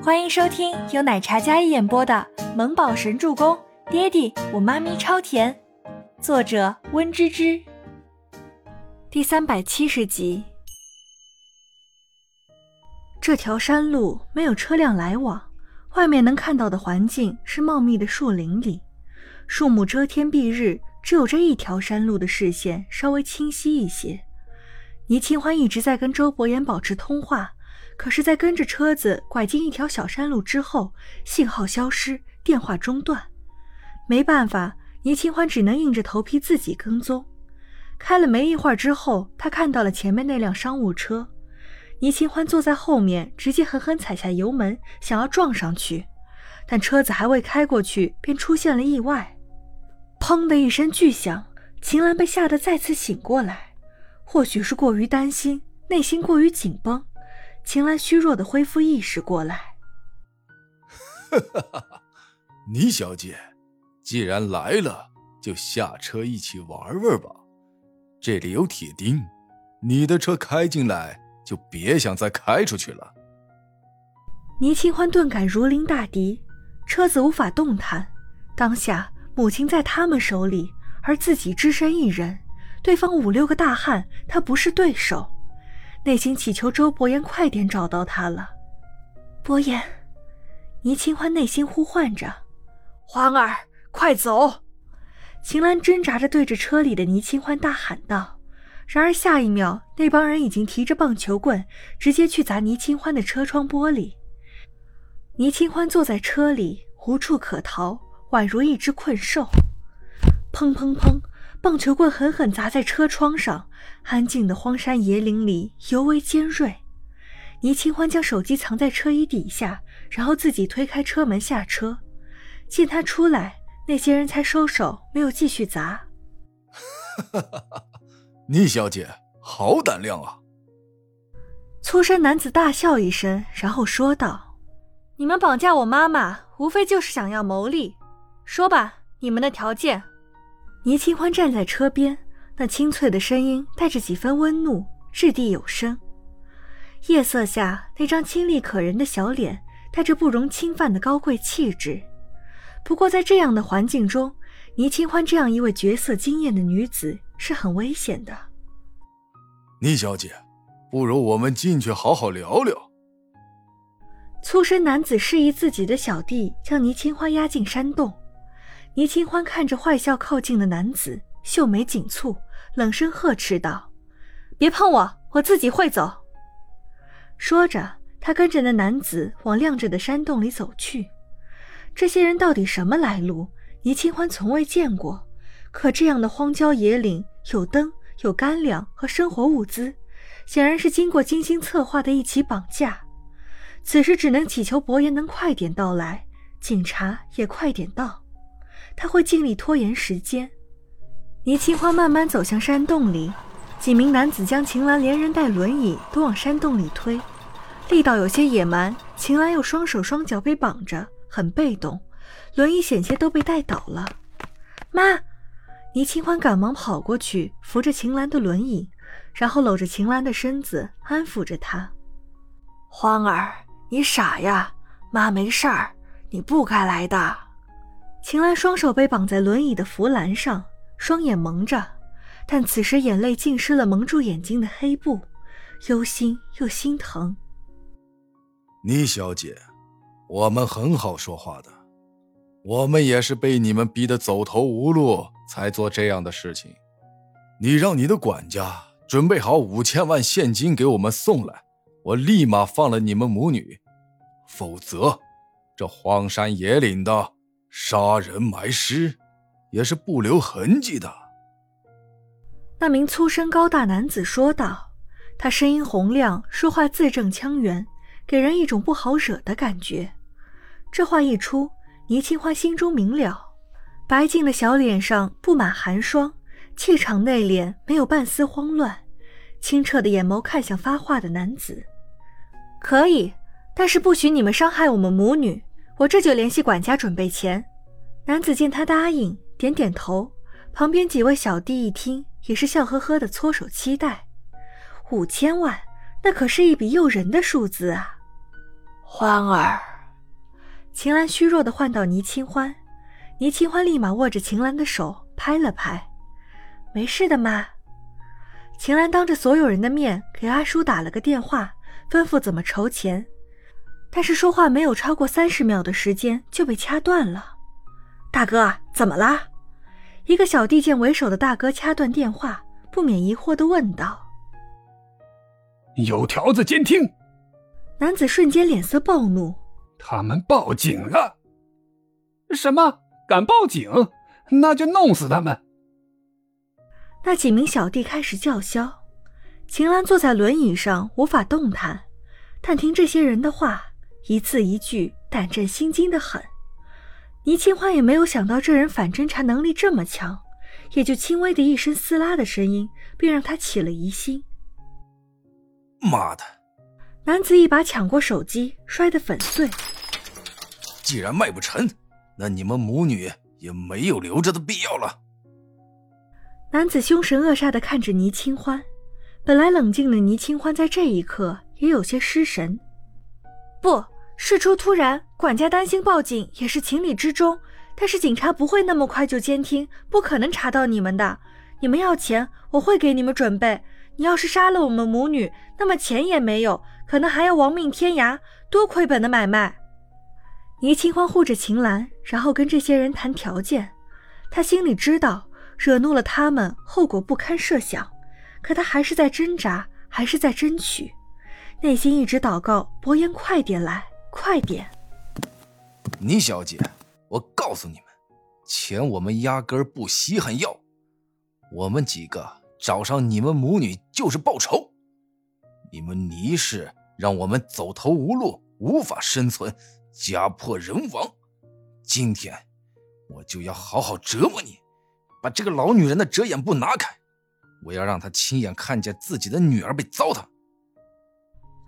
欢迎收听由奶茶嘉一演播的《萌宝神助攻》，爹地我妈咪超甜，作者温芝芝。第三百七十集。这条山路没有车辆来往，外面能看到的环境是茂密的树林里，树木遮天蔽日，只有这一条山路的视线稍微清晰一些。倪清欢一直在跟周伯言保持通话。可是，在跟着车子拐进一条小山路之后，信号消失，电话中断。没办法，倪清欢只能硬着头皮自己跟踪。开了没一会儿之后，他看到了前面那辆商务车。倪清欢坐在后面，直接狠狠踩下油门，想要撞上去。但车子还未开过去，便出现了意外。砰的一声巨响，秦岚被吓得再次醒过来。或许是过于担心，内心过于紧绷。秦岚虚弱的恢复意识过来。哈哈哈哈！倪小姐，既然来了，就下车一起玩玩吧。这里有铁钉，你的车开进来就别想再开出去了。倪清欢顿感如临大敌，车子无法动弹。当下母亲在他们手里，而自己只身一人，对方五六个大汉，他不是对手。内心祈求周伯言快点找到他了。伯言，倪清欢内心呼唤着：“欢儿，快走！”秦岚挣扎着对着车里的倪清欢大喊道。然而下一秒，那帮人已经提着棒球棍，直接去砸倪清欢的车窗玻璃。倪清欢坐在车里，无处可逃，宛如一只困兽。砰砰砰！棒球棍狠狠砸在车窗上，安静的荒山野岭里尤为尖锐。倪清欢将手机藏在车衣底下，然后自己推开车门下车。见他出来，那些人才收手，没有继续砸。哈哈，倪小姐，好胆量啊！粗身男子大笑一声，然后说道：“你们绑架我妈妈，无非就是想要牟利。说吧，你们的条件。”倪清欢站在车边，那清脆的声音带着几分温怒，掷地有声。夜色下，那张清丽可人的小脸带着不容侵犯的高贵气质。不过，在这样的环境中，倪清欢这样一位绝色惊艳的女子是很危险的。倪小姐，不如我们进去好好聊聊。粗身男子示意自己的小弟将倪清欢押进山洞。倪清欢看着坏笑靠近的男子，秀眉紧蹙，冷声呵斥道：“别碰我，我自己会走。”说着，他跟着那男子往亮着的山洞里走去。这些人到底什么来路？倪清欢从未见过。可这样的荒郊野岭，有灯，有干粮和生活物资，显然是经过精心策划的一起绑架。此时只能祈求伯言能快点到来，警察也快点到。他会尽力拖延时间。倪清欢慢慢走向山洞里，几名男子将秦岚连人带轮椅都往山洞里推，力道有些野蛮。秦岚又双手双脚被绑着，很被动，轮椅险些都被带倒了。妈！倪清欢赶忙跑过去扶着秦岚的轮椅，然后搂着秦岚的身子安抚着她。欢儿，你傻呀，妈没事儿，你不该来的。秦岚双手被绑在轮椅的扶栏上，双眼蒙着，但此时眼泪浸湿了蒙住眼睛的黑布，忧心又心疼。倪小姐，我们很好说话的，我们也是被你们逼得走投无路才做这样的事情。你让你的管家准备好五千万现金给我们送来，我立马放了你们母女，否则，这荒山野岭的。杀人埋尸，也是不留痕迹的。那名粗身高大男子说道，他声音洪亮，说话字正腔圆，给人一种不好惹的感觉。这话一出，倪清欢心中明了，白净的小脸上布满寒霜，气场内敛，没有半丝慌乱，清澈的眼眸看向发话的男子：“可以，但是不许你们伤害我们母女。”我这就联系管家准备钱。男子见他答应，点点头。旁边几位小弟一听，也是笑呵呵的搓手期待。五千万，那可是一笔诱人的数字啊！欢儿，秦岚虚弱的唤到倪清欢，倪清欢立马握着秦岚的手拍了拍：“没事的妈。”秦岚当着所有人的面给阿叔打了个电话，吩咐怎么筹钱，但是说话没有超过三十秒的时间就被掐断了。大哥，怎么啦？一个小弟见为首的大哥掐断电话，不免疑惑的问道：“有条子监听。”男子瞬间脸色暴怒：“他们报警了！什么？敢报警？那就弄死他们！”那几名小弟开始叫嚣。秦岚坐在轮椅上无法动弹，但听这些人的话，一字一句胆战心惊的很。倪清欢也没有想到这人反侦查能力这么强，也就轻微的一声撕拉的声音，便让他起了疑心。妈的！男子一把抢过手机，摔得粉碎。既然卖不成，那你们母女也没有留着的必要了。男子凶神恶煞的看着倪清欢，本来冷静的倪清欢在这一刻也有些失神。不，事出突然，管家担心报警也是情理之中。但是警察不会那么快就监听，不可能查到你们的。你们要钱，我会给你们准备。你要是杀了我们母女，那么钱也没有，可能还要亡命天涯，多亏本的买卖。倪清欢护着秦岚，然后跟这些人谈条件。他心里知道。惹怒了他们，后果不堪设想。可他还是在挣扎，还是在争取，内心一直祷告伯言快点来，快点。倪小姐，我告诉你们，钱我们压根儿不稀罕要。我们几个找上你们母女就是报仇。你们倪氏让我们走投无路，无法生存，家破人亡。今天我就要好好折磨你。把这个老女人的遮掩布拿开，我要让她亲眼看见自己的女儿被糟蹋。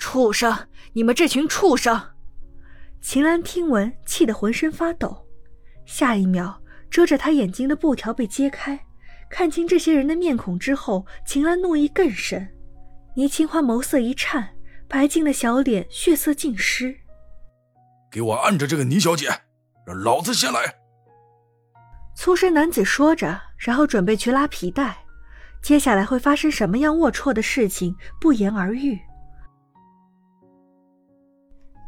畜生！你们这群畜生！秦岚听闻，气得浑身发抖。下一秒，遮着她眼睛的布条被揭开，看清这些人的面孔之后，秦岚怒意更深。倪清欢眸色一颤，白净的小脸血色尽失。给我按着这个倪小姐，让老子先来！粗身男子说着，然后准备去拉皮带。接下来会发生什么样龌龊的事情，不言而喻。